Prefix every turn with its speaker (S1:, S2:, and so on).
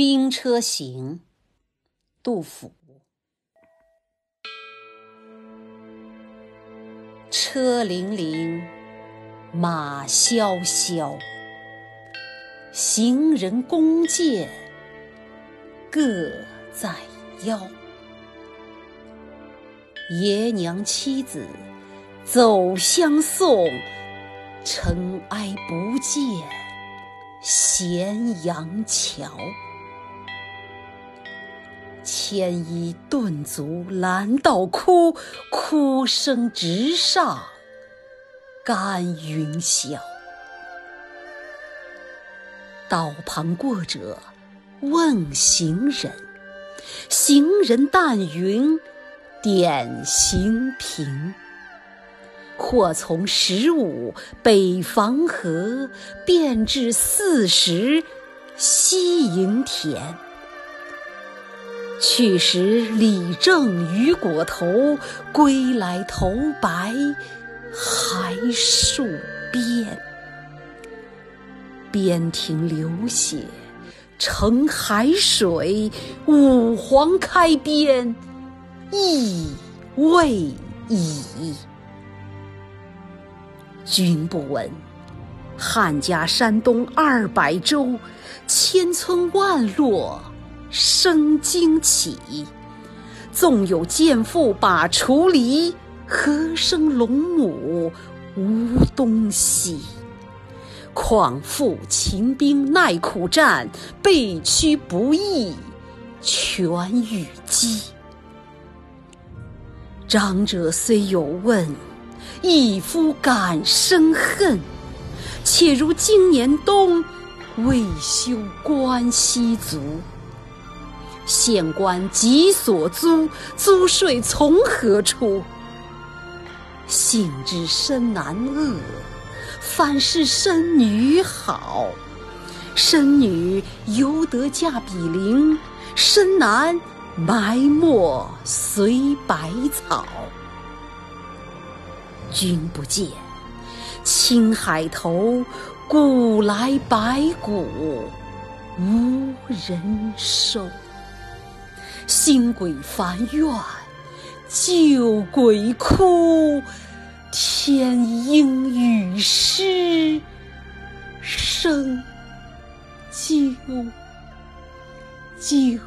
S1: 兵车行，杜甫。车辚辚，马萧萧，行人弓箭各在腰。爷娘妻子走相送，尘埃不见咸阳桥。牵衣顿足拦道哭，哭声直上干云霄。道旁过者问行人，行人但云点行频。或从十五北防河，便至四十西营田。去时李正雨裹头，归来头白还戍边。边庭流血成海水，五皇开边意未已。君不闻，汉家山东二百州，千村万落。生惊起，纵有剑妇把锄犁，何生龙母无东西？况复秦兵耐苦战，被驱不易，全与鸡。长者虽有问，一夫敢生恨？且如今年冬，未休关西卒。县官急所租，租税从何出？幸知身男恶，反是身女好。身女犹得嫁比邻，身男埋没随百草。君不见，青海头，古来白骨无人收。新鬼烦怨，旧鬼哭，天阴雨湿，声啾啾。